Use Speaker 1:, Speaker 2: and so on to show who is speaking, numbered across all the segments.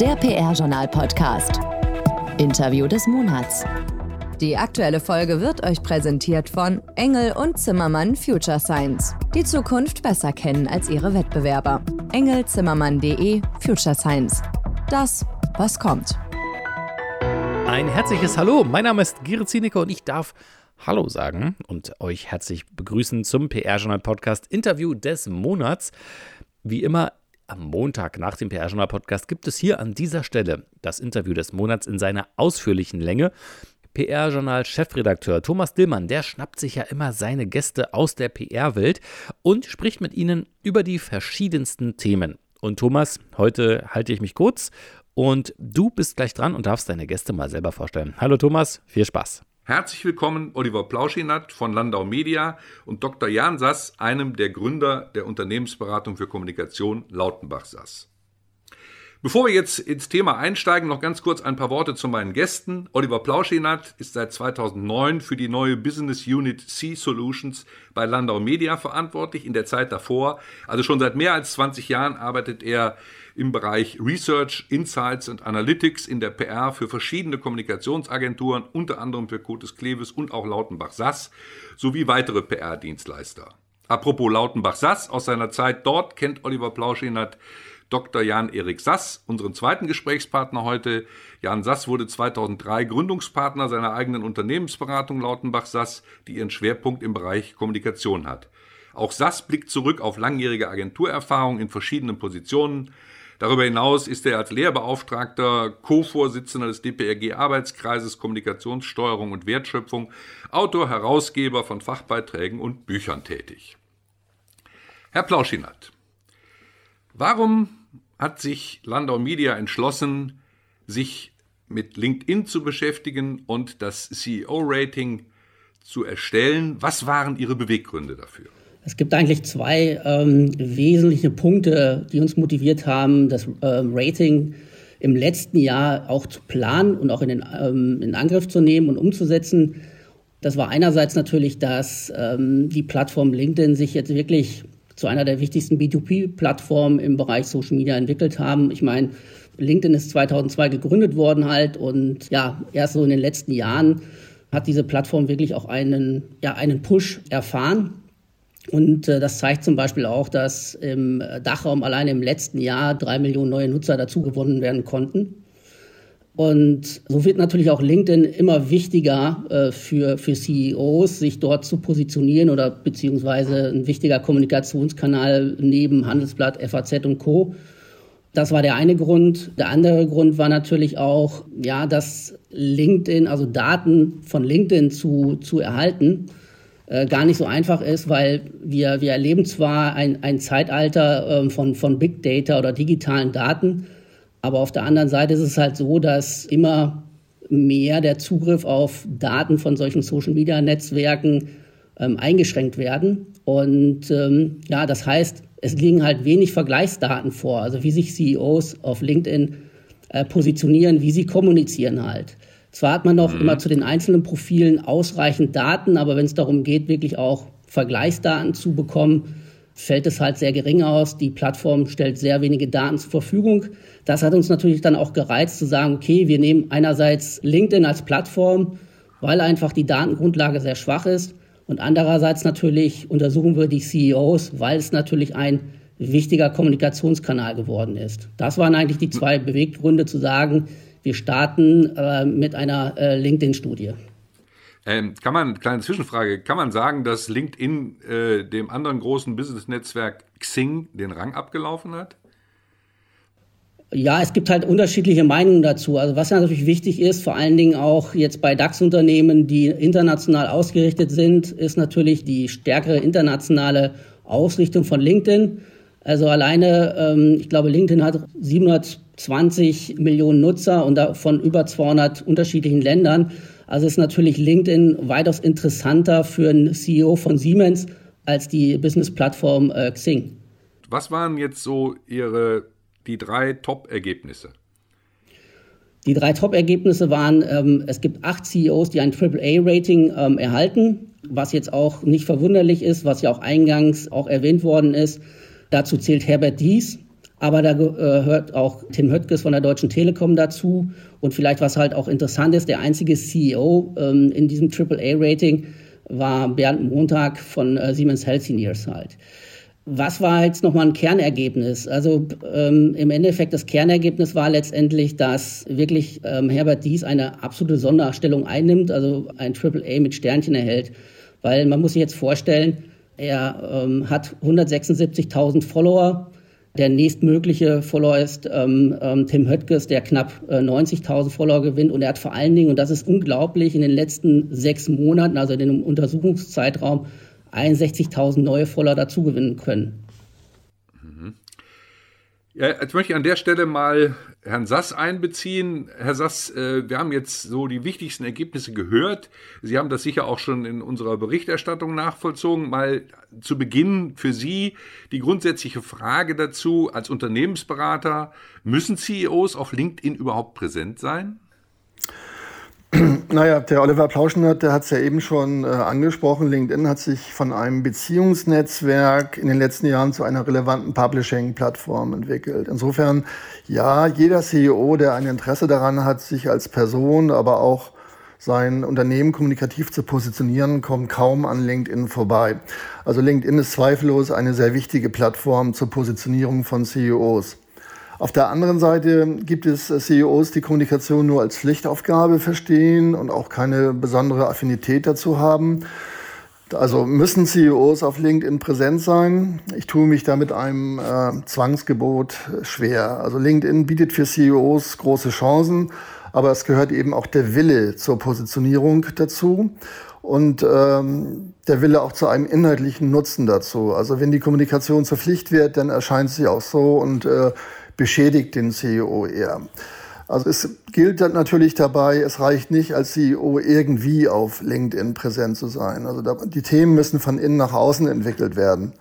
Speaker 1: der PR-Journal-Podcast. Interview des Monats.
Speaker 2: Die aktuelle Folge wird euch präsentiert von Engel und Zimmermann Future Science. Die Zukunft besser kennen als ihre Wettbewerber. Engelzimmermann.de Future Science. Das, was kommt.
Speaker 3: Ein herzliches Hallo, mein Name ist Gerrit Zienicke und ich darf Hallo sagen und euch herzlich begrüßen zum PR-Journal-Podcast Interview des Monats. Wie immer am Montag nach dem PR-Journal-Podcast gibt es hier an dieser Stelle das Interview des Monats in seiner ausführlichen Länge. PR-Journal-Chefredakteur Thomas Dillmann, der schnappt sich ja immer seine Gäste aus der PR-Welt und spricht mit ihnen über die verschiedensten Themen. Und Thomas, heute halte ich mich kurz und du bist gleich dran und darfst deine Gäste mal selber vorstellen. Hallo Thomas, viel Spaß.
Speaker 4: Herzlich willkommen Oliver Plauschinat von Landau Media und Dr. Jan Sass, einem der Gründer der Unternehmensberatung für Kommunikation Lautenbach Sass. Bevor wir jetzt ins Thema einsteigen, noch ganz kurz ein paar Worte zu meinen Gästen. Oliver Plauschinat ist seit 2009 für die neue Business Unit C Solutions bei Landau Media verantwortlich. In der Zeit davor, also schon seit mehr als 20 Jahren, arbeitet er im Bereich Research, Insights und Analytics in der PR für verschiedene Kommunikationsagenturen, unter anderem für Cotes Kleves und auch Lautenbach Sass, sowie weitere PR-Dienstleister. Apropos Lautenbach Sass, aus seiner Zeit dort kennt Oliver Plauschinat Dr. Jan-Erik Sass, unseren zweiten Gesprächspartner heute. Jan Sass wurde 2003 Gründungspartner seiner eigenen Unternehmensberatung Lautenbach Sass, die ihren Schwerpunkt im Bereich Kommunikation hat. Auch Sass blickt zurück auf langjährige Agenturerfahrung in verschiedenen Positionen, Darüber hinaus ist er als Lehrbeauftragter Co-Vorsitzender des DPRG-Arbeitskreises Kommunikationssteuerung und Wertschöpfung, Autor, Herausgeber von Fachbeiträgen und Büchern tätig. Herr Plauschinat, warum hat sich Landau Media entschlossen, sich mit LinkedIn zu beschäftigen und das CEO-Rating zu erstellen? Was waren Ihre Beweggründe dafür?
Speaker 5: Es gibt eigentlich zwei ähm, wesentliche Punkte, die uns motiviert haben, das ähm, Rating im letzten Jahr auch zu planen und auch in, den, ähm, in Angriff zu nehmen und umzusetzen. Das war einerseits natürlich, dass ähm, die Plattform LinkedIn sich jetzt wirklich zu einer der wichtigsten B2B-Plattformen im Bereich Social Media entwickelt haben. Ich meine, LinkedIn ist 2002 gegründet worden halt und ja, erst so in den letzten Jahren hat diese Plattform wirklich auch einen, ja, einen Push erfahren. Und äh, das zeigt zum Beispiel auch, dass im Dachraum allein im letzten Jahr drei Millionen neue Nutzer dazugewonnen werden konnten. Und so wird natürlich auch LinkedIn immer wichtiger äh, für, für CEOs, sich dort zu positionieren oder beziehungsweise ein wichtiger Kommunikationskanal neben Handelsblatt, FAZ und Co. Das war der eine Grund. Der andere Grund war natürlich auch, ja, dass LinkedIn, also Daten von LinkedIn zu, zu erhalten, äh, gar nicht so einfach ist, weil wir, wir erleben zwar ein, ein Zeitalter äh, von, von Big Data oder digitalen Daten, aber auf der anderen Seite ist es halt so, dass immer mehr der Zugriff auf Daten von solchen Social-Media-Netzwerken ähm, eingeschränkt werden. Und ähm, ja, das heißt, es liegen halt wenig Vergleichsdaten vor, also wie sich CEOs auf LinkedIn äh, positionieren, wie sie kommunizieren halt. Zwar hat man noch mhm. immer zu den einzelnen Profilen ausreichend Daten, aber wenn es darum geht, wirklich auch Vergleichsdaten zu bekommen, fällt es halt sehr gering aus. Die Plattform stellt sehr wenige Daten zur Verfügung. Das hat uns natürlich dann auch gereizt zu sagen, okay, wir nehmen einerseits LinkedIn als Plattform, weil einfach die Datengrundlage sehr schwach ist. Und andererseits natürlich untersuchen wir die CEOs, weil es natürlich ein wichtiger Kommunikationskanal geworden ist. Das waren eigentlich die zwei Beweggründe zu sagen, wir starten äh, mit einer äh, LinkedIn-Studie.
Speaker 4: Ähm, kann man, kleine Zwischenfrage, kann man sagen, dass LinkedIn äh, dem anderen großen Business-Netzwerk Xing den Rang abgelaufen hat?
Speaker 5: Ja, es gibt halt unterschiedliche Meinungen dazu. Also was natürlich wichtig ist, vor allen Dingen auch jetzt bei DAX-Unternehmen, die international ausgerichtet sind, ist natürlich die stärkere internationale Ausrichtung von LinkedIn. Also alleine, ähm, ich glaube, LinkedIn hat 700 20 Millionen Nutzer und davon über 200 unterschiedlichen Ländern. Also ist natürlich LinkedIn weitaus interessanter für einen CEO von Siemens als die Business-Plattform äh, Xing.
Speaker 4: Was waren jetzt so Ihre die drei Top-Ergebnisse?
Speaker 5: Die drei Top-Ergebnisse waren, ähm, es gibt acht CEOs, die ein AAA-Rating ähm, erhalten, was jetzt auch nicht verwunderlich ist, was ja auch eingangs auch erwähnt worden ist. Dazu zählt Herbert Dies, Aber da gehört auch Tim Höttges von der Deutschen Telekom dazu. Und vielleicht, was halt auch interessant ist, der einzige CEO ähm, in diesem AAA-Rating war Bernd Montag von äh, Siemens Healthineers halt. Was war jetzt nochmal ein Kernergebnis? Also ähm, im Endeffekt, das Kernergebnis war letztendlich, dass wirklich ähm, Herbert Dies eine absolute Sonderstellung einnimmt, also ein AAA mit Sternchen erhält. Weil man muss sich jetzt vorstellen, er ähm, hat 176.000 Follower, der nächstmögliche Follower ist ähm, ähm, Tim Höttges, der knapp äh, 90.000 Follower gewinnt. Und er hat vor allen Dingen, und das ist unglaublich, in den letzten sechs Monaten, also in dem Untersuchungszeitraum, 61.000 neue Follower dazugewinnen können.
Speaker 4: Ja, jetzt möchte ich an der Stelle mal Herrn Sass einbeziehen. Herr Sass, äh, wir haben jetzt so die wichtigsten Ergebnisse gehört. Sie haben das sicher auch schon in unserer Berichterstattung nachvollzogen. Mal zu Beginn für Sie die grundsätzliche Frage dazu, als Unternehmensberater, müssen CEOs auf LinkedIn überhaupt präsent sein?
Speaker 6: Naja, der Oliver Plauschenert, der hat es ja eben schon äh, angesprochen. LinkedIn hat sich von einem Beziehungsnetzwerk in den letzten Jahren zu einer relevanten Publishing-Plattform entwickelt. Insofern, ja, jeder CEO, der ein Interesse daran hat, sich als Person, aber auch sein Unternehmen kommunikativ zu positionieren, kommt kaum an LinkedIn vorbei. Also LinkedIn ist zweifellos eine sehr wichtige Plattform zur Positionierung von CEOs. Auf der anderen Seite gibt es CEOs, die Kommunikation nur als Pflichtaufgabe verstehen und auch keine besondere Affinität dazu haben. Also müssen CEOs auf LinkedIn präsent sein? Ich tue mich da mit einem äh, Zwangsgebot schwer. Also LinkedIn bietet für CEOs große Chancen, aber es gehört eben auch der Wille zur Positionierung dazu und ähm, der Wille auch zu einem inhaltlichen Nutzen dazu. Also wenn die Kommunikation zur Pflicht wird, dann erscheint sie auch so und äh, beschädigt den CEO eher. Also es gilt dann natürlich dabei, es reicht nicht als CEO irgendwie auf LinkedIn präsent zu sein. Also die Themen müssen von innen nach außen entwickelt werden.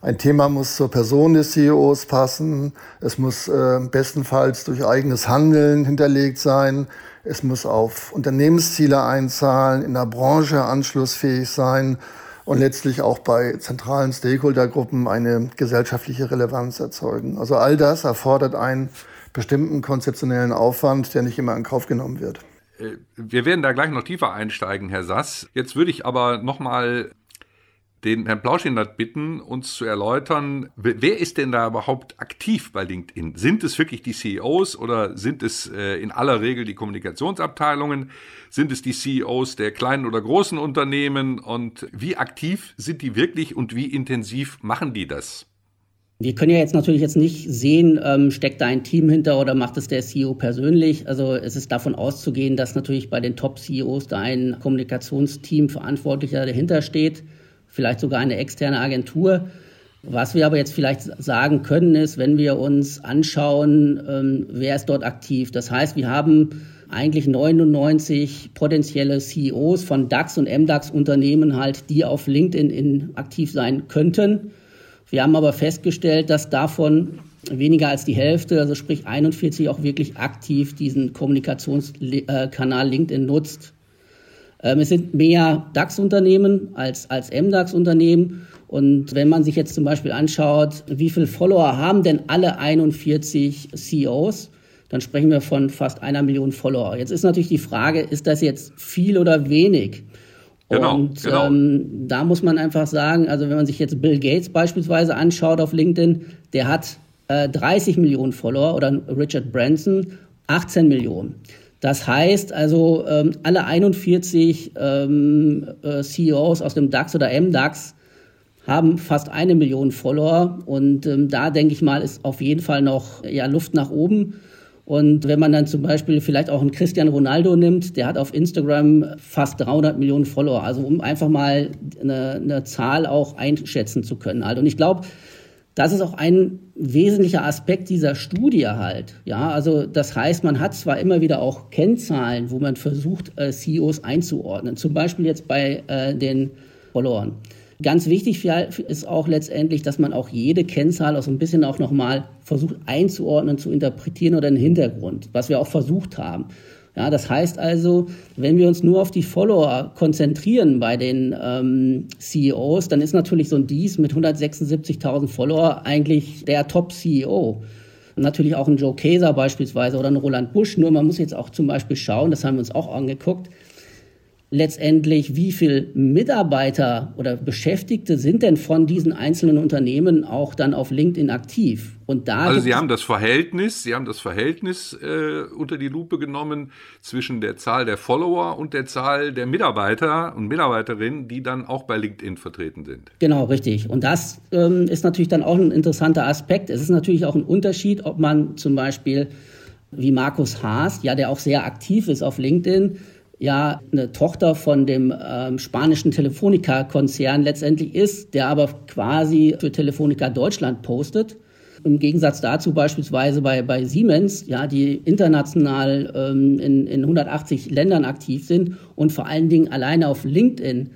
Speaker 6: Ein Thema muss zur Person des CEOs passen. Es muss äh, bestenfalls durch eigenes Handeln hinterlegt sein. Es muss auf Unternehmensziele einzahlen, in der Branche anschlussfähig sein und letztlich auch bei zentralen Stakeholdergruppen eine gesellschaftliche Relevanz erzeugen. Also all das erfordert einen bestimmten konzeptionellen Aufwand, der nicht immer in Kauf genommen wird.
Speaker 4: Äh, wir werden da gleich noch tiefer einsteigen, Herr Sass. Jetzt würde ich aber noch mal den Herrn Plauschinat bitten, uns zu erläutern, wer ist denn da überhaupt aktiv bei LinkedIn? Sind es wirklich die CEOs oder sind es äh, in aller Regel die Kommunikationsabteilungen? Sind es die CEOs der kleinen oder großen Unternehmen? Und wie aktiv sind die wirklich und wie intensiv machen die das?
Speaker 5: Wir können ja jetzt natürlich jetzt nicht sehen, ähm, steckt da ein Team hinter oder macht es der CEO persönlich. Also es ist davon auszugehen, dass natürlich bei den Top-CEOs da ein Kommunikationsteam Verantwortlicher dahinter steht vielleicht sogar eine externe Agentur. Was wir aber jetzt vielleicht sagen können, ist, wenn wir uns anschauen, ähm, wer ist dort aktiv. Das heißt, wir haben eigentlich 99 potenzielle CEOs von DAX und MDAX-Unternehmen halt, die auf LinkedIn in, aktiv sein könnten. Wir haben aber festgestellt, dass davon weniger als die Hälfte, also sprich 41, auch wirklich aktiv diesen Kommunikationskanal LinkedIn nutzt. Ähm, es sind mehr DAX-Unternehmen als, als MDAX-Unternehmen. Und wenn man sich jetzt zum Beispiel anschaut, wie viele Follower haben denn alle 41 CEOs, dann sprechen wir von fast einer Million Follower. Jetzt ist natürlich die Frage, ist das jetzt viel oder wenig? Genau, und genau. Ähm, da muss man einfach sagen, also wenn man sich jetzt Bill Gates beispielsweise anschaut auf LinkedIn, der hat äh, 30 Millionen Follower oder Richard Branson 18 Millionen. Das heißt also, ähm, alle 41 ähm, äh, CEOs aus dem DAX oder MDAX haben fast eine Million Follower. Und ähm, da denke ich mal, ist auf jeden Fall noch ja, Luft nach oben. Und wenn man dann zum Beispiel vielleicht auch einen Christian Ronaldo nimmt, der hat auf Instagram fast 300 Millionen Follower. Also um einfach mal eine, eine Zahl auch einschätzen zu können. Halt. Und ich glaube, das ist auch ein wesentlicher Aspekt dieser Studie halt. Ja, also das heißt, man hat zwar immer wieder auch Kennzahlen, wo man versucht, äh, CEOs einzuordnen. Zum Beispiel jetzt bei äh, den Followern. Ganz wichtig ist auch letztendlich, dass man auch jede Kennzahl auch so ein bisschen auch nochmal versucht einzuordnen, zu interpretieren oder einen Hintergrund, was wir auch versucht haben. Ja, das heißt also, wenn wir uns nur auf die Follower konzentrieren bei den ähm, CEOs, dann ist natürlich so ein Dies mit 176.000 Follower eigentlich der Top-CEO. Natürlich auch ein Joe Kaeser beispielsweise oder ein Roland Busch. Nur man muss jetzt auch zum Beispiel schauen, das haben wir uns auch angeguckt, letztendlich, wie viel Mitarbeiter oder Beschäftigte sind denn von diesen einzelnen Unternehmen auch dann auf LinkedIn aktiv?
Speaker 4: Und da also Sie haben das Verhältnis, Sie haben das Verhältnis äh, unter die Lupe genommen zwischen der Zahl der Follower und der Zahl der Mitarbeiter und Mitarbeiterinnen, die dann auch bei LinkedIn vertreten sind.
Speaker 5: Genau, richtig. Und das ähm, ist natürlich dann auch ein interessanter Aspekt. Es ist natürlich auch ein Unterschied, ob man zum Beispiel wie Markus Haas, ja, der auch sehr aktiv ist auf LinkedIn, ja eine Tochter von dem ähm, spanischen Telefonica-Konzern letztendlich ist, der aber quasi für Telefonica Deutschland postet. Im Gegensatz dazu beispielsweise bei, bei Siemens, ja, die international ähm, in, in 180 Ländern aktiv sind und vor allen Dingen alleine auf LinkedIn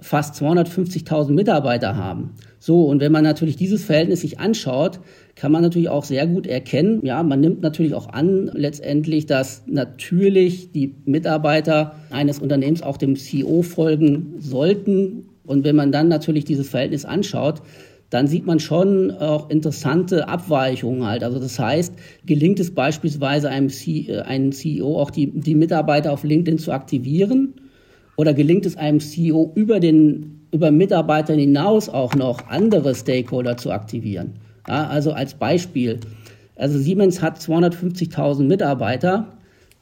Speaker 5: fast 250.000 Mitarbeiter haben. So, und wenn man natürlich dieses Verhältnis sich anschaut, kann man natürlich auch sehr gut erkennen. Ja, man nimmt natürlich auch an, letztendlich, dass natürlich die Mitarbeiter eines Unternehmens auch dem CEO folgen sollten. Und wenn man dann natürlich dieses Verhältnis anschaut, dann sieht man schon auch interessante Abweichungen halt. Also das heißt, gelingt es beispielsweise einem, C äh, einem CEO auch die, die Mitarbeiter auf LinkedIn zu aktivieren? Oder gelingt es einem CEO über den über Mitarbeitern hinaus auch noch andere Stakeholder zu aktivieren? Ja, also als Beispiel, also Siemens hat 250.000 Mitarbeiter.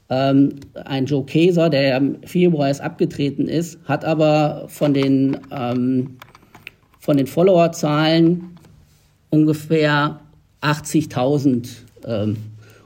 Speaker 5: Ähm, ein Joe Kaeser, der im Februar erst abgetreten ist, hat aber von den, ähm, von den Followerzahlen ungefähr 80.000. Ähm,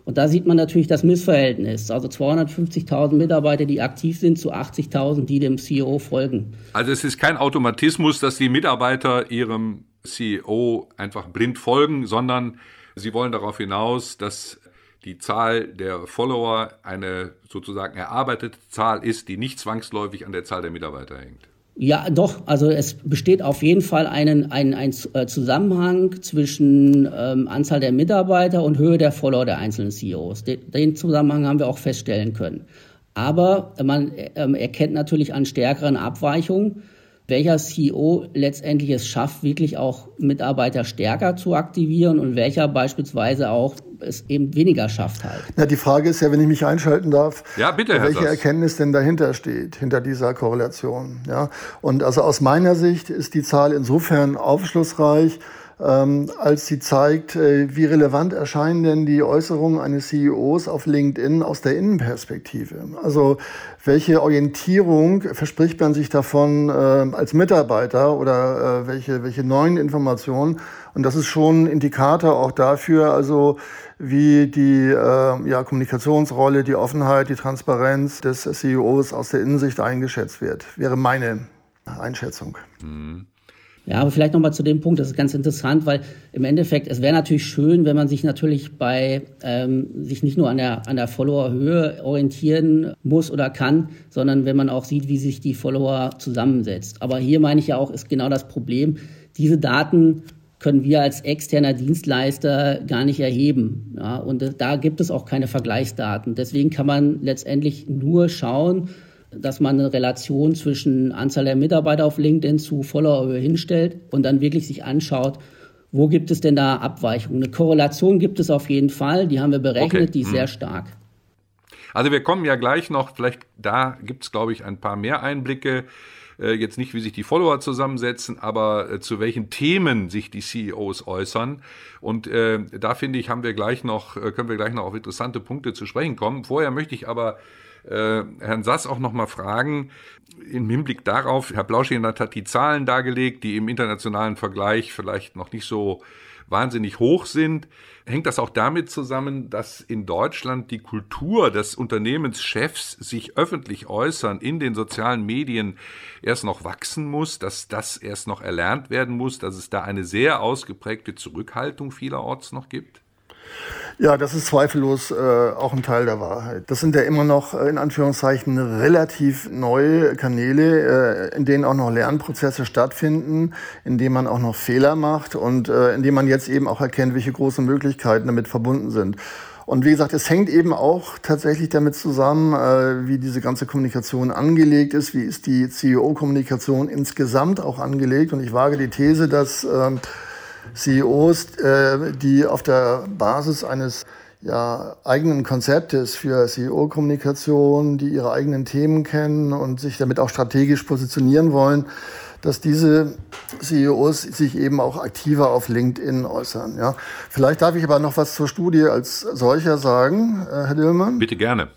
Speaker 5: und da sieht man natürlich das Missverhältnis. Also 250.000 Mitarbeiter, die aktiv sind, zu 80.000, die dem CEO folgen.
Speaker 4: Also es ist kein Automatismus, dass die Mitarbeiter ihrem CEO einfach blind folgen, sondern sie wollen darauf hinaus, dass die Zahl der Follower eine sozusagen erarbeitete Zahl ist, die nicht zwangsläufig an der Zahl der Mitarbeiter hängt.
Speaker 5: Ja, doch. Also es besteht auf jeden Fall einen, ein, ein äh, Zusammenhang zwischen ähm, Anzahl der Mitarbeiter und Höhe der Follower der einzelnen CEOs. Den, den Zusammenhang haben wir auch feststellen können. Aber man ähm, erkennt natürlich an stärkeren Abweichungen welcher CEO letztendlich es schafft, wirklich auch Mitarbeiter stärker zu aktivieren und welcher beispielsweise auch es eben weniger schafft halt.
Speaker 6: Ja, die Frage ist ja, wenn ich mich einschalten darf,
Speaker 4: ja, bitte,
Speaker 6: welche. Erkenntnis denn dahinter steht, hinter dieser Korrelation. Ja? Und also aus meiner Sicht ist die Zahl insofern aufschlussreich, ähm, als sie zeigt, äh, wie relevant erscheinen denn die Äußerungen eines CEOs auf LinkedIn aus der Innenperspektive. Also welche Orientierung verspricht man sich davon äh, als Mitarbeiter oder äh, welche, welche neuen Informationen? Und das ist schon ein Indikator auch dafür, also wie die äh, ja, Kommunikationsrolle, die Offenheit, die Transparenz des CEOs aus der Innensicht eingeschätzt wird, wäre meine Einschätzung. Mhm.
Speaker 5: Ja, aber vielleicht nochmal zu dem Punkt, das ist ganz interessant, weil im Endeffekt, es wäre natürlich schön, wenn man sich natürlich bei, ähm, sich nicht nur an der, an der Followerhöhe orientieren muss oder kann, sondern wenn man auch sieht, wie sich die Follower zusammensetzt. Aber hier meine ich ja auch, ist genau das Problem, diese Daten können wir als externer Dienstleister gar nicht erheben. Ja, und da gibt es auch keine Vergleichsdaten. Deswegen kann man letztendlich nur schauen, dass man eine Relation zwischen Anzahl der Mitarbeiter auf LinkedIn zu Follower hinstellt und dann wirklich sich anschaut, wo gibt es denn da Abweichungen? Eine Korrelation gibt es auf jeden Fall, die haben wir berechnet, okay. die ist hm. sehr stark.
Speaker 4: Also wir kommen ja gleich noch, vielleicht da gibt es, glaube ich, ein paar mehr Einblicke. Äh, jetzt nicht, wie sich die Follower zusammensetzen, aber äh, zu welchen Themen sich die CEOs äußern. Und äh, da finde ich, haben wir gleich noch, können wir gleich noch auf interessante Punkte zu sprechen kommen. Vorher möchte ich aber Herrn Sass auch noch mal fragen, im Hinblick darauf, Herr Blauschenert hat die Zahlen dargelegt, die im internationalen Vergleich vielleicht noch nicht so wahnsinnig hoch sind. Hängt das auch damit zusammen, dass in Deutschland die Kultur des Unternehmenschefs sich öffentlich äußern in den sozialen Medien erst noch wachsen muss, dass das erst noch erlernt werden muss, dass es da eine sehr ausgeprägte Zurückhaltung vielerorts noch gibt?
Speaker 6: Ja, das ist zweifellos äh, auch ein Teil der Wahrheit. Das sind ja immer noch äh, in Anführungszeichen relativ neue Kanäle, äh, in denen auch noch Lernprozesse stattfinden, in denen man auch noch Fehler macht und äh, in denen man jetzt eben auch erkennt, welche großen Möglichkeiten damit verbunden sind. Und wie gesagt, es hängt eben auch tatsächlich damit zusammen, äh, wie diese ganze Kommunikation angelegt ist, wie ist die CEO-Kommunikation insgesamt auch angelegt. Und ich wage die These, dass äh, CEOs, äh, die auf der Basis eines ja, eigenen Konzeptes für CEO-Kommunikation, die ihre eigenen Themen kennen und sich damit auch strategisch positionieren wollen, dass diese CEOs sich eben auch aktiver auf LinkedIn äußern. Ja. Vielleicht darf ich aber noch was zur Studie als solcher sagen, äh, Herr Dillmann.
Speaker 4: Bitte gerne.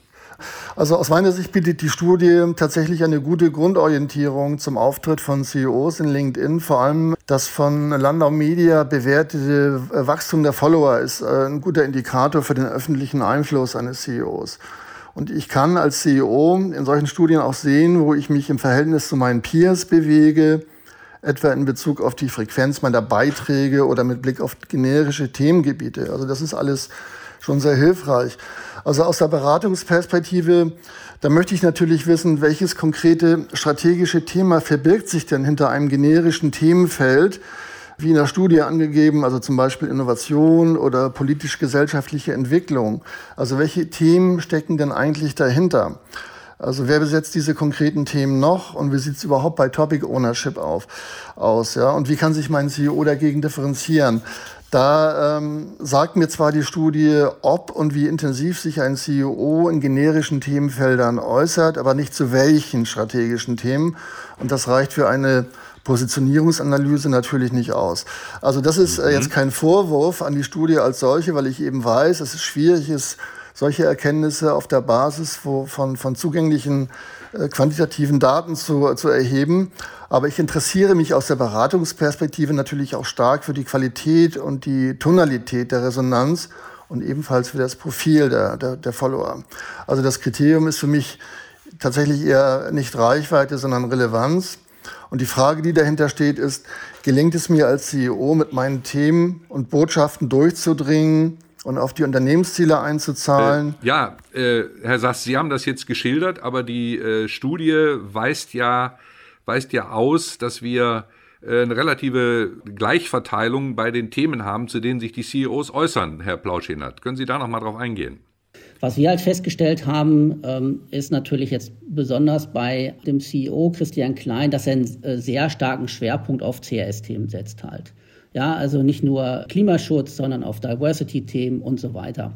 Speaker 6: Also aus meiner Sicht bietet die Studie tatsächlich eine gute Grundorientierung zum Auftritt von CEOs in LinkedIn. Vor allem das von Landau Media bewertete Wachstum der Follower ist äh, ein guter Indikator für den öffentlichen Einfluss eines CEOs. Und ich kann als CEO in solchen Studien auch sehen, wo ich mich im Verhältnis zu meinen Peers bewege, etwa in Bezug auf die Frequenz meiner Beiträge oder mit Blick auf generische Themengebiete. Also das ist alles schon sehr hilfreich. Also aus der Beratungsperspektive, da möchte ich natürlich wissen, welches konkrete strategische Thema verbirgt sich denn hinter einem generischen Themenfeld, wie in der Studie angegeben, also zum Beispiel Innovation oder politisch-gesellschaftliche Entwicklung. Also welche Themen stecken denn eigentlich dahinter? Also wer besetzt diese konkreten Themen noch und wie sieht es überhaupt bei Topic Ownership auf, aus? Ja? Und wie kann sich mein CEO dagegen differenzieren? Da ähm, sagt mir zwar die Studie, ob und wie intensiv sich ein CEO in generischen Themenfeldern äußert, aber nicht zu welchen strategischen Themen. Und das reicht für eine Positionierungsanalyse natürlich nicht aus. Also das ist äh, jetzt mhm. kein Vorwurf an die Studie als solche, weil ich eben weiß, dass es schwierig ist, solche Erkenntnisse auf der Basis von, von zugänglichen äh, quantitativen Daten zu, zu erheben. Aber ich interessiere mich aus der Beratungsperspektive natürlich auch stark für die Qualität und die Tonalität der Resonanz und ebenfalls für das Profil der, der, der Follower. Also das Kriterium ist für mich tatsächlich eher nicht Reichweite, sondern Relevanz. Und die Frage, die dahinter steht, ist, gelingt es mir als CEO mit meinen Themen und Botschaften durchzudringen, und auf die Unternehmensziele einzuzahlen.
Speaker 4: Äh, ja, äh, Herr Sass, Sie haben das jetzt geschildert, aber die äh, Studie weist ja, weist ja aus, dass wir äh, eine relative Gleichverteilung bei den Themen haben, zu denen sich die CEOs äußern, Herr Plauschenert. Können Sie da noch mal drauf eingehen?
Speaker 5: Was wir halt festgestellt haben, ähm, ist natürlich jetzt besonders bei dem CEO Christian Klein, dass er einen äh, sehr starken Schwerpunkt auf CRS-Themen setzt halt. Ja, also nicht nur Klimaschutz, sondern auf Diversity-Themen und so weiter.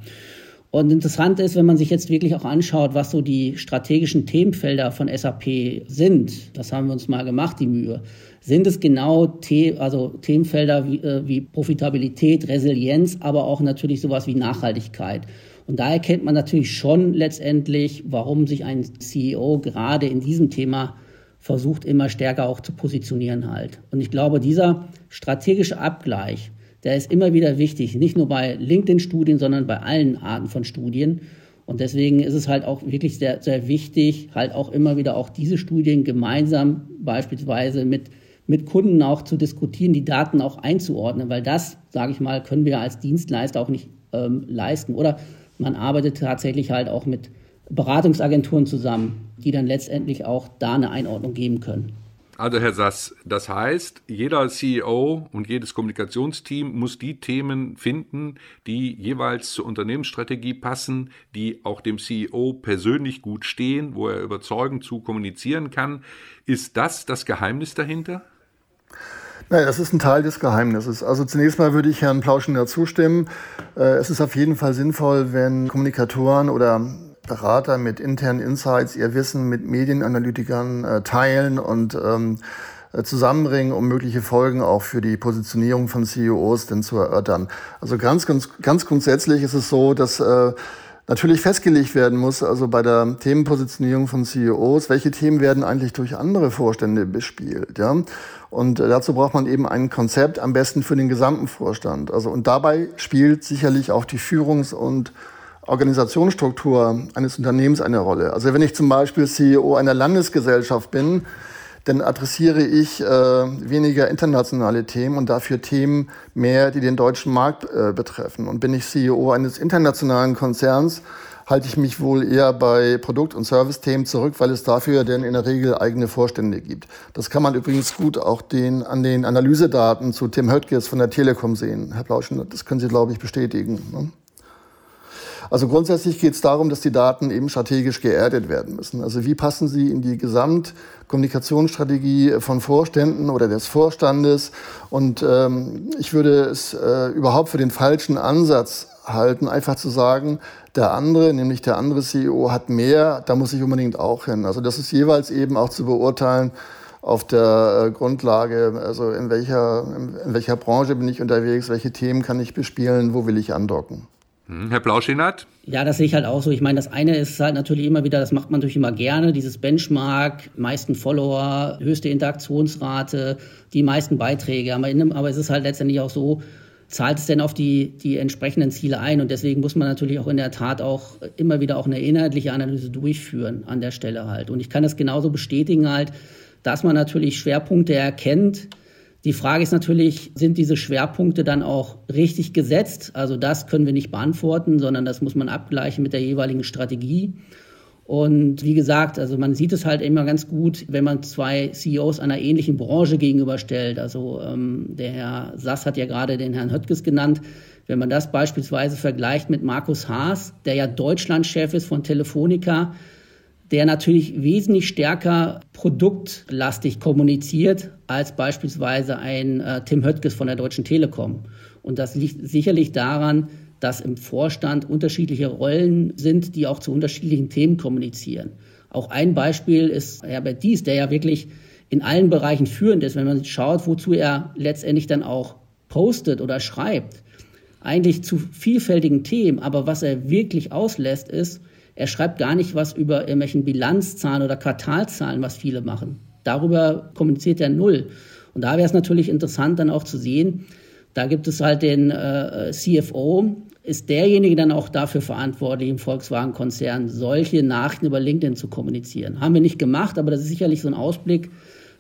Speaker 5: Und interessant ist, wenn man sich jetzt wirklich auch anschaut, was so die strategischen Themenfelder von SAP sind, das haben wir uns mal gemacht, die Mühe, sind es genau The also Themenfelder wie, äh, wie Profitabilität, Resilienz, aber auch natürlich sowas wie Nachhaltigkeit. Und da erkennt man natürlich schon letztendlich, warum sich ein CEO gerade in diesem Thema versucht immer stärker auch zu positionieren halt. Und ich glaube, dieser strategische Abgleich, der ist immer wieder wichtig, nicht nur bei LinkedIn-Studien, sondern bei allen Arten von Studien. Und deswegen ist es halt auch wirklich sehr, sehr wichtig, halt auch immer wieder auch diese Studien gemeinsam beispielsweise mit, mit Kunden auch zu diskutieren, die Daten auch einzuordnen, weil das, sage ich mal, können wir als Dienstleister auch nicht ähm, leisten. Oder man arbeitet tatsächlich halt auch mit Beratungsagenturen zusammen, die dann letztendlich auch da eine Einordnung geben können.
Speaker 4: Also Herr Sass, das heißt, jeder CEO und jedes Kommunikationsteam muss die Themen finden, die jeweils zur Unternehmensstrategie passen, die auch dem CEO persönlich gut stehen, wo er überzeugend zu kommunizieren kann. Ist das das Geheimnis dahinter?
Speaker 6: Naja, das ist ein Teil des Geheimnisses. Also zunächst mal würde ich Herrn Plauschender zustimmen. Äh, es ist auf jeden Fall sinnvoll, wenn Kommunikatoren oder Berater mit internen Insights ihr Wissen mit Medienanalytikern äh, teilen und ähm, äh, zusammenbringen, um mögliche Folgen auch für die Positionierung von CEOs denn zu erörtern. Also ganz, ganz, ganz grundsätzlich ist es so, dass äh, natürlich festgelegt werden muss, also bei der Themenpositionierung von CEOs, welche Themen werden eigentlich durch andere Vorstände bespielt, ja? Und äh, dazu braucht man eben ein Konzept, am besten für den gesamten Vorstand. Also, und dabei spielt sicherlich auch die Führungs- und Organisationsstruktur eines Unternehmens eine Rolle. Also wenn ich zum Beispiel CEO einer Landesgesellschaft bin, dann adressiere ich äh, weniger internationale Themen und dafür Themen mehr, die den deutschen Markt äh, betreffen. Und bin ich CEO eines internationalen Konzerns, halte ich mich wohl eher bei Produkt- und Service-Themen zurück, weil es dafür denn in der Regel eigene Vorstände gibt. Das kann man übrigens gut auch den, an den Analysedaten zu Tim Höttges von der Telekom sehen. Herr Plauschen, das können Sie, glaube ich, bestätigen. Ne? Also grundsätzlich geht es darum, dass die Daten eben strategisch geerdet werden müssen. Also wie passen sie in die Gesamtkommunikationsstrategie von Vorständen oder des Vorstandes? Und ähm, ich würde es äh, überhaupt für den falschen Ansatz halten, einfach zu sagen, der andere, nämlich der andere CEO hat mehr, da muss ich unbedingt auch hin. Also das ist jeweils eben auch zu beurteilen, auf der äh, Grundlage, also in welcher, in welcher Branche bin ich unterwegs, welche Themen kann ich bespielen, wo will ich andocken.
Speaker 4: Hm, Herr Plauschinat?
Speaker 5: Ja, das sehe ich halt auch so. Ich meine, das eine ist halt natürlich immer wieder, das macht man natürlich immer gerne, dieses Benchmark, meisten Follower, höchste Interaktionsrate, die meisten Beiträge. Aber es ist halt letztendlich auch so, zahlt es denn auf die, die entsprechenden Ziele ein? Und deswegen muss man natürlich auch in der Tat auch immer wieder auch eine inhaltliche Analyse durchführen an der Stelle halt. Und ich kann das genauso bestätigen halt, dass man natürlich Schwerpunkte erkennt. Die Frage ist natürlich, sind diese Schwerpunkte dann auch richtig gesetzt? Also das können wir nicht beantworten, sondern das muss man abgleichen mit der jeweiligen Strategie. Und wie gesagt, also man sieht es halt immer ganz gut, wenn man zwei CEOs einer ähnlichen Branche gegenüberstellt. Also ähm, der Herr Sass hat ja gerade den Herrn Höttges genannt. Wenn man das beispielsweise vergleicht mit Markus Haas, der ja Deutschlandchef ist von Telefonica, der natürlich wesentlich stärker produktlastig kommuniziert als beispielsweise ein äh, Tim Höttges von der Deutschen Telekom. Und das liegt sicherlich daran, dass im Vorstand unterschiedliche Rollen sind, die auch zu unterschiedlichen Themen kommunizieren. Auch ein Beispiel ist Herbert Dies, der ja wirklich in allen Bereichen führend ist, wenn man schaut, wozu er letztendlich dann auch postet oder schreibt. Eigentlich zu vielfältigen Themen, aber was er wirklich auslässt, ist, er schreibt gar nicht was über irgendwelchen Bilanzzahlen oder Quartalzahlen, was viele machen. Darüber kommuniziert er null. Und da wäre es natürlich interessant, dann auch zu sehen, da gibt es halt den äh, CFO, ist derjenige dann auch dafür verantwortlich, im Volkswagen-Konzern solche Nachrichten über LinkedIn zu kommunizieren. Haben wir nicht gemacht, aber das ist sicherlich so ein Ausblick,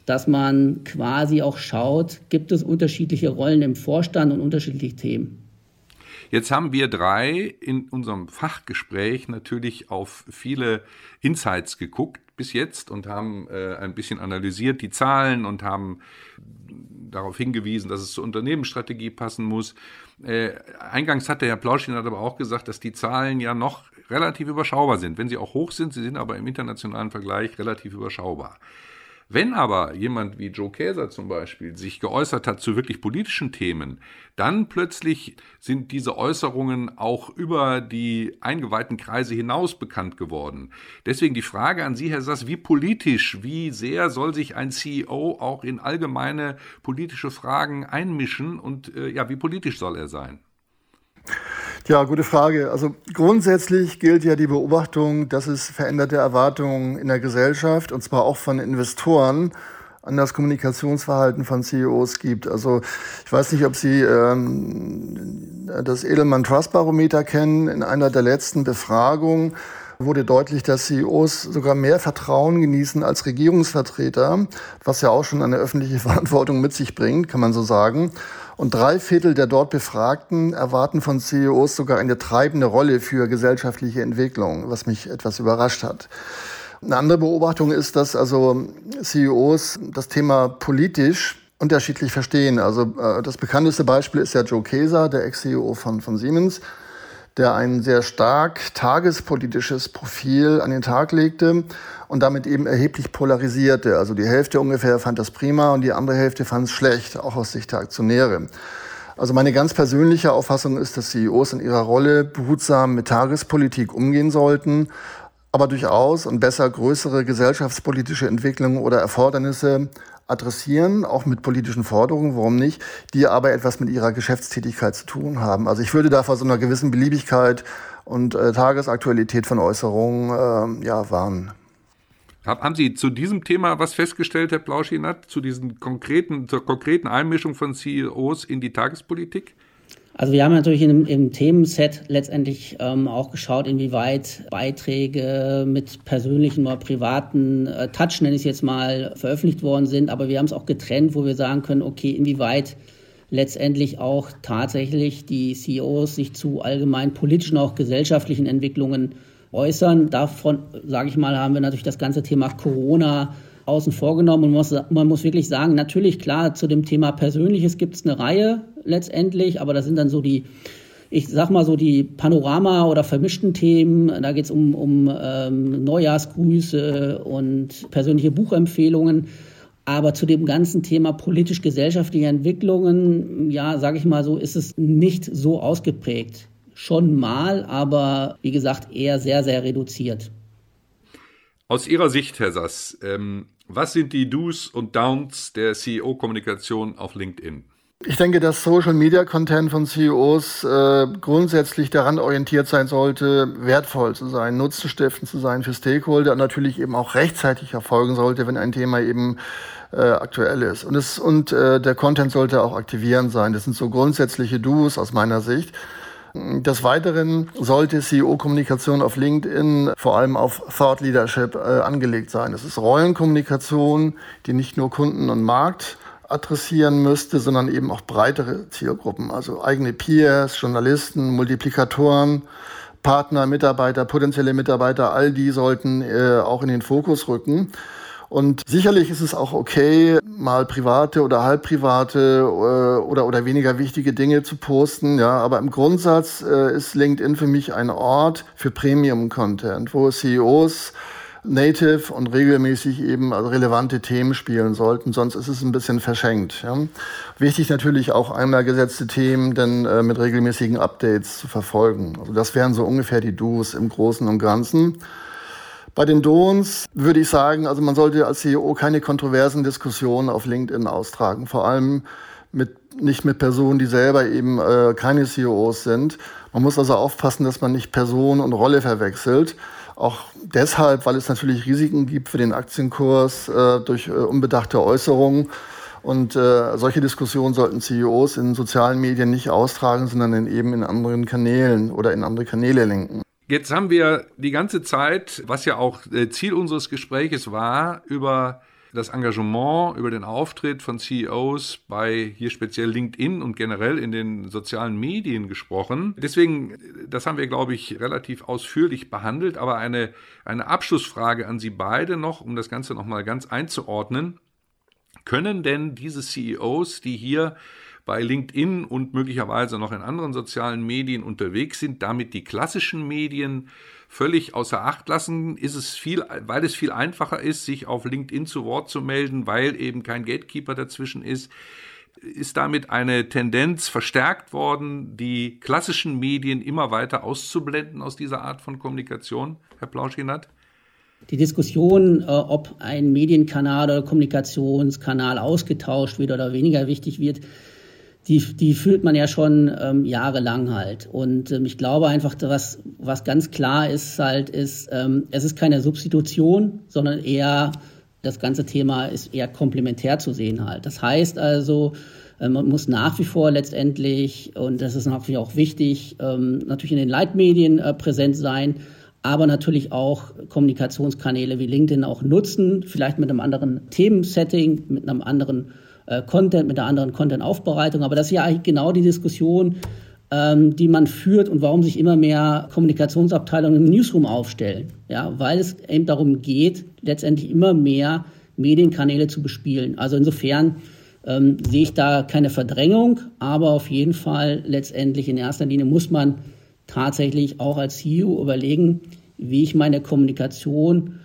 Speaker 5: dass man quasi auch schaut, gibt es unterschiedliche Rollen im Vorstand und unterschiedliche Themen.
Speaker 4: Jetzt haben wir drei in unserem Fachgespräch natürlich auf viele Insights geguckt bis jetzt und haben äh, ein bisschen analysiert die Zahlen und haben darauf hingewiesen, dass es zur Unternehmensstrategie passen muss. Äh, eingangs hat der Herr Plauschin aber auch gesagt, dass die Zahlen ja noch relativ überschaubar sind. Wenn sie auch hoch sind, sie sind aber im internationalen Vergleich relativ überschaubar. Wenn aber jemand wie Joe Käser zum Beispiel sich geäußert hat zu wirklich politischen Themen, dann plötzlich sind diese Äußerungen auch über die eingeweihten Kreise hinaus bekannt geworden. Deswegen die Frage an Sie, Herr Sass, wie politisch, wie sehr soll sich ein CEO auch in allgemeine politische Fragen einmischen und äh, ja, wie politisch soll er sein?
Speaker 6: Ja, gute Frage. Also grundsätzlich gilt ja die Beobachtung, dass es veränderte Erwartungen in der Gesellschaft und zwar auch von Investoren an das Kommunikationsverhalten von CEOs gibt. Also ich weiß nicht, ob Sie ähm, das Edelmann Trust Barometer kennen. In einer der letzten Befragungen wurde deutlich, dass CEOs sogar mehr Vertrauen genießen als Regierungsvertreter, was ja auch schon eine öffentliche Verantwortung mit sich bringt, kann man so sagen. Und drei Viertel der dort Befragten erwarten von CEOs sogar eine treibende Rolle für gesellschaftliche Entwicklung, was mich etwas überrascht hat. Eine andere Beobachtung ist, dass also CEOs das Thema politisch unterschiedlich verstehen. Also äh, das bekannteste Beispiel ist ja Joe Keser, der Ex-CEO von, von Siemens, der ein sehr stark tagespolitisches Profil an den Tag legte und damit eben erheblich polarisierte. Also die Hälfte ungefähr fand das prima und die andere Hälfte fand es schlecht, auch aus Sicht der Aktionäre. Also meine ganz persönliche Auffassung ist, dass CEOs in ihrer Rolle behutsam mit Tagespolitik umgehen sollten, aber durchaus und besser größere gesellschaftspolitische Entwicklungen oder Erfordernisse adressieren, auch mit politischen Forderungen, warum nicht, die aber etwas mit ihrer Geschäftstätigkeit zu tun haben. Also ich würde da vor so einer gewissen Beliebigkeit und äh, Tagesaktualität von Äußerungen äh, ja, warnen.
Speaker 4: Haben Sie zu diesem Thema was festgestellt, Herr Plauschinat, zu diesen konkreten, zur konkreten Einmischung von CEOs in die Tagespolitik?
Speaker 5: Also wir haben natürlich im, im Themenset letztendlich ähm, auch geschaut, inwieweit Beiträge mit persönlichen oder privaten äh, Touch, nenne ich es jetzt mal, veröffentlicht worden sind. Aber wir haben es auch getrennt, wo wir sagen können, okay, inwieweit letztendlich auch tatsächlich die CEOs sich zu allgemein politischen, auch gesellschaftlichen Entwicklungen äußern. Davon, sage ich mal, haben wir natürlich das ganze Thema Corona außen vor genommen. Und man muss, man muss wirklich sagen, natürlich, klar, zu dem Thema Persönliches gibt es eine Reihe letztendlich, aber das sind dann so die, ich sag mal so die Panorama- oder vermischten Themen, da geht es um, um ähm, Neujahrsgrüße und persönliche Buchempfehlungen. Aber zu dem ganzen Thema politisch-gesellschaftliche Entwicklungen, ja, sage ich mal so, ist es nicht so ausgeprägt. Schon mal, aber wie gesagt, eher sehr, sehr reduziert.
Speaker 4: Aus Ihrer Sicht, Herr Sass, ähm, was sind die Do's und Downs der CEO-Kommunikation auf LinkedIn?
Speaker 6: Ich denke, dass Social Media Content von CEOs äh, grundsätzlich daran orientiert sein sollte, wertvoll zu sein, nutzenstiftend zu sein für Stakeholder und natürlich eben auch rechtzeitig erfolgen sollte, wenn ein Thema eben äh, aktuell ist. Und, es, und äh, der Content sollte auch aktivierend sein. Das sind so grundsätzliche Do's aus meiner Sicht. Des Weiteren sollte CEO-Kommunikation auf LinkedIn vor allem auf Thought Leadership äh, angelegt sein. Es ist Rollenkommunikation, die nicht nur Kunden und Markt adressieren müsste, sondern eben auch breitere Zielgruppen, also eigene Peers, Journalisten, Multiplikatoren, Partner, Mitarbeiter, potenzielle Mitarbeiter, all die sollten äh, auch in den Fokus rücken. Und sicherlich ist es auch okay, mal private oder halbprivate äh, oder, oder weniger wichtige Dinge zu posten. Ja, aber im Grundsatz äh, ist LinkedIn für mich ein Ort für Premium-Content, wo CEOs native und regelmäßig eben relevante Themen spielen sollten, sonst ist es ein bisschen verschenkt. Ja. Wichtig natürlich auch einmal gesetzte Themen dann äh, mit regelmäßigen Updates zu verfolgen. Also das wären so ungefähr die Do's im Großen und Ganzen. Bei den Don'ts würde ich sagen, also man sollte als CEO keine kontroversen Diskussionen auf LinkedIn austragen, vor allem mit, nicht mit Personen, die selber eben äh, keine CEOs sind. Man muss also aufpassen, dass man nicht Person und Rolle verwechselt. Auch deshalb, weil es natürlich Risiken gibt für den Aktienkurs äh, durch äh, unbedachte Äußerungen. Und äh, solche Diskussionen sollten CEOs in sozialen Medien nicht austragen, sondern eben in anderen Kanälen oder in andere Kanäle lenken.
Speaker 4: Jetzt haben wir die ganze Zeit, was ja auch äh, Ziel unseres Gespräches war, über das Engagement, über den Auftritt von CEOs bei hier speziell LinkedIn und generell in den sozialen Medien gesprochen. Deswegen, das haben wir, glaube ich, relativ ausführlich behandelt, aber eine, eine Abschlussfrage an Sie beide noch, um das Ganze nochmal ganz einzuordnen. Können denn diese CEOs, die hier bei LinkedIn und möglicherweise noch in anderen sozialen Medien unterwegs sind, damit die klassischen Medien völlig außer Acht lassen, ist es viel, weil es viel einfacher ist, sich auf LinkedIn zu Wort zu melden, weil eben kein Gatekeeper dazwischen ist, ist damit eine Tendenz verstärkt worden, die klassischen Medien immer weiter auszublenden aus dieser Art von Kommunikation, Herr Plauschinat?
Speaker 5: Die Diskussion, äh, ob ein Medienkanal oder Kommunikationskanal ausgetauscht wird oder weniger wichtig wird, die, die fühlt man ja schon ähm, jahrelang halt. Und ähm, ich glaube einfach, was, was ganz klar ist halt, ist, ähm, es ist keine Substitution, sondern eher, das ganze Thema ist eher komplementär zu sehen halt. Das heißt also, äh, man muss nach wie vor letztendlich, und das ist natürlich auch wichtig, ähm, natürlich in den Leitmedien äh, präsent sein, aber natürlich auch Kommunikationskanäle wie LinkedIn auch nutzen, vielleicht mit einem anderen Themensetting, mit einem anderen äh, Content, mit einer anderen Content-Aufbereitung. Aber das ist ja eigentlich genau die Diskussion, ähm, die man führt und warum sich immer mehr Kommunikationsabteilungen im Newsroom aufstellen. Ja, weil es eben darum geht, letztendlich immer mehr Medienkanäle zu bespielen. Also insofern ähm, sehe ich da keine Verdrängung, aber auf jeden Fall letztendlich in erster Linie muss man tatsächlich auch als CEO überlegen, wie ich meine Kommunikation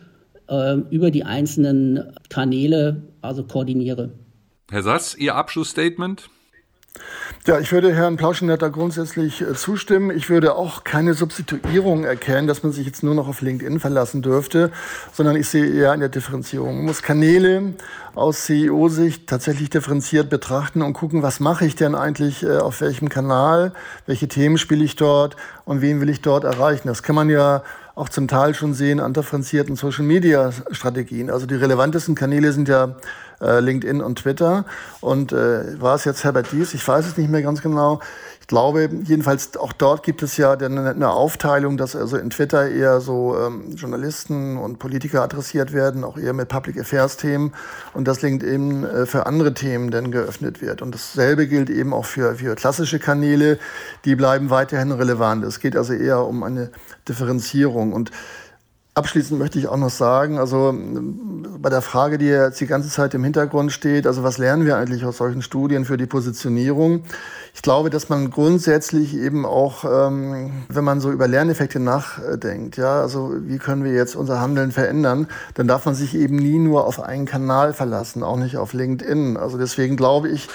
Speaker 5: äh, über die einzelnen Kanäle also koordiniere.
Speaker 4: Herr Sass, Ihr Abschlussstatement?
Speaker 6: Ja, ich würde Herrn Plauschenetter grundsätzlich äh, zustimmen. Ich würde auch keine Substituierung erkennen, dass man sich jetzt nur noch auf LinkedIn verlassen dürfte, sondern ich sehe eher eine Differenzierung. Man muss Kanäle aus CEO-Sicht tatsächlich differenziert betrachten und gucken, was mache ich denn eigentlich äh, auf welchem Kanal, welche Themen spiele ich dort und wen will ich dort erreichen. Das kann man ja auch zum Teil schon sehen an differenzierten Social-Media-Strategien. Also die relevantesten Kanäle sind ja äh, LinkedIn und Twitter. Und äh, war es jetzt Herbert Dies? Ich weiß es nicht mehr ganz genau. Ich glaube, jedenfalls auch dort gibt es ja eine Aufteilung, dass also in Twitter eher so ähm, Journalisten und Politiker adressiert werden, auch eher mit Public Affairs Themen und dass LinkedIn äh, für andere Themen dann geöffnet wird. Und dasselbe gilt eben auch für, für klassische Kanäle, die bleiben weiterhin relevant. Es geht also eher um eine Differenzierung und Abschließend möchte ich auch noch sagen, also bei der Frage, die jetzt die ganze Zeit im Hintergrund steht, also was lernen wir eigentlich aus solchen Studien für die Positionierung? Ich glaube, dass man grundsätzlich eben auch, ähm, wenn man so über Lerneffekte nachdenkt, ja, also wie können wir jetzt unser Handeln verändern, dann darf man sich eben nie nur auf einen Kanal verlassen, auch nicht auf LinkedIn. Also deswegen glaube ich,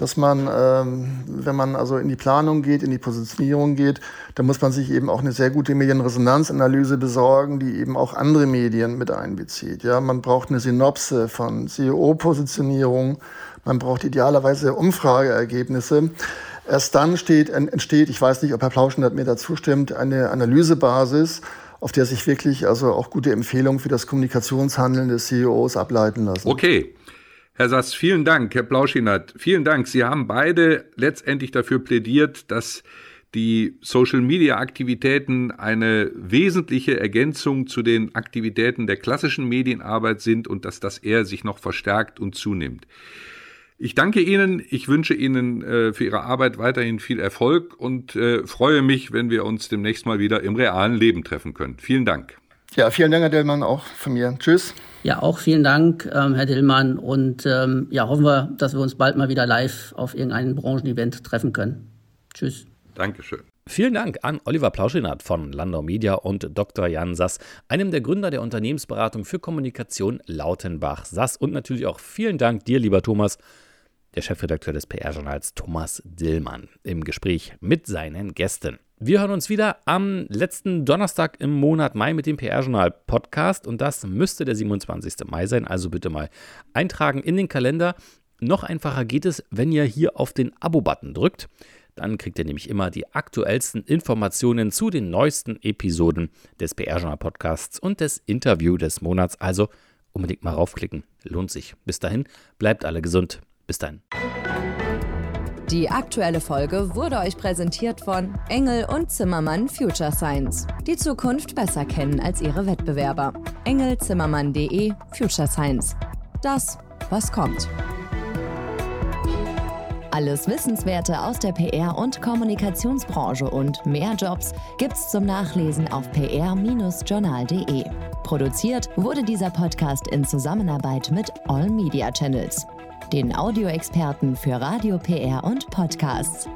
Speaker 6: dass man, ähm, wenn man also in die Planung geht, in die Positionierung geht, dann muss man sich eben auch eine sehr gute Medienresonanzanalyse besorgen, die eben auch andere Medien mit einbezieht. Ja, man braucht eine Synopse von CEO-Positionierung, man braucht idealerweise Umfrageergebnisse. Erst dann steht, entsteht, ich weiß nicht, ob Herr Plauschendert mir dazu stimmt, eine Analysebasis, auf der sich wirklich also auch gute Empfehlungen für das Kommunikationshandeln des CEOs ableiten lassen.
Speaker 4: Okay. Herr Sass, vielen Dank. Herr Plauschinat, vielen Dank. Sie haben beide letztendlich dafür plädiert, dass die Social-Media-Aktivitäten eine wesentliche Ergänzung zu den Aktivitäten der klassischen Medienarbeit sind und dass das eher sich noch verstärkt und zunimmt. Ich danke Ihnen, ich wünsche Ihnen äh, für Ihre Arbeit weiterhin viel Erfolg und äh, freue mich, wenn wir uns demnächst mal wieder im realen Leben treffen können. Vielen Dank.
Speaker 6: Ja, vielen Dank, Herr Dellmann, auch von mir. Tschüss.
Speaker 5: Ja, auch vielen Dank, ähm, Herr Dillmann. Und ähm, ja, hoffen wir, dass wir uns bald mal wieder live auf irgendeinem Branchenevent treffen können. Tschüss.
Speaker 4: Dankeschön.
Speaker 3: Vielen Dank an Oliver Plauschinat von Landau Media und Dr. Jan Sass, einem der Gründer der Unternehmensberatung für Kommunikation Lautenbach Sass. Und natürlich auch vielen Dank dir, lieber Thomas, der Chefredakteur des PR-Journals Thomas Dillmann, im Gespräch mit seinen Gästen. Wir hören uns wieder am letzten Donnerstag im Monat Mai mit dem PR-Journal Podcast und das müsste der 27. Mai sein. Also bitte mal eintragen in den Kalender. Noch einfacher geht es, wenn ihr hier auf den Abo-Button drückt. Dann kriegt ihr nämlich immer die aktuellsten Informationen zu den neuesten Episoden des PR-Journal Podcasts und des Interview des Monats. Also unbedingt mal raufklicken. Lohnt sich. Bis dahin, bleibt alle gesund. Bis dann.
Speaker 2: Die aktuelle Folge wurde euch präsentiert von Engel und Zimmermann Future Science. Die Zukunft besser kennen als ihre Wettbewerber. engelzimmermann.de Future Science. Das, was kommt.
Speaker 1: Alles Wissenswerte aus der PR- und Kommunikationsbranche und mehr Jobs gibt's zum Nachlesen auf pr-journal.de. Produziert wurde dieser Podcast in Zusammenarbeit mit All Media Channels den Audioexperten für Radio PR und Podcasts.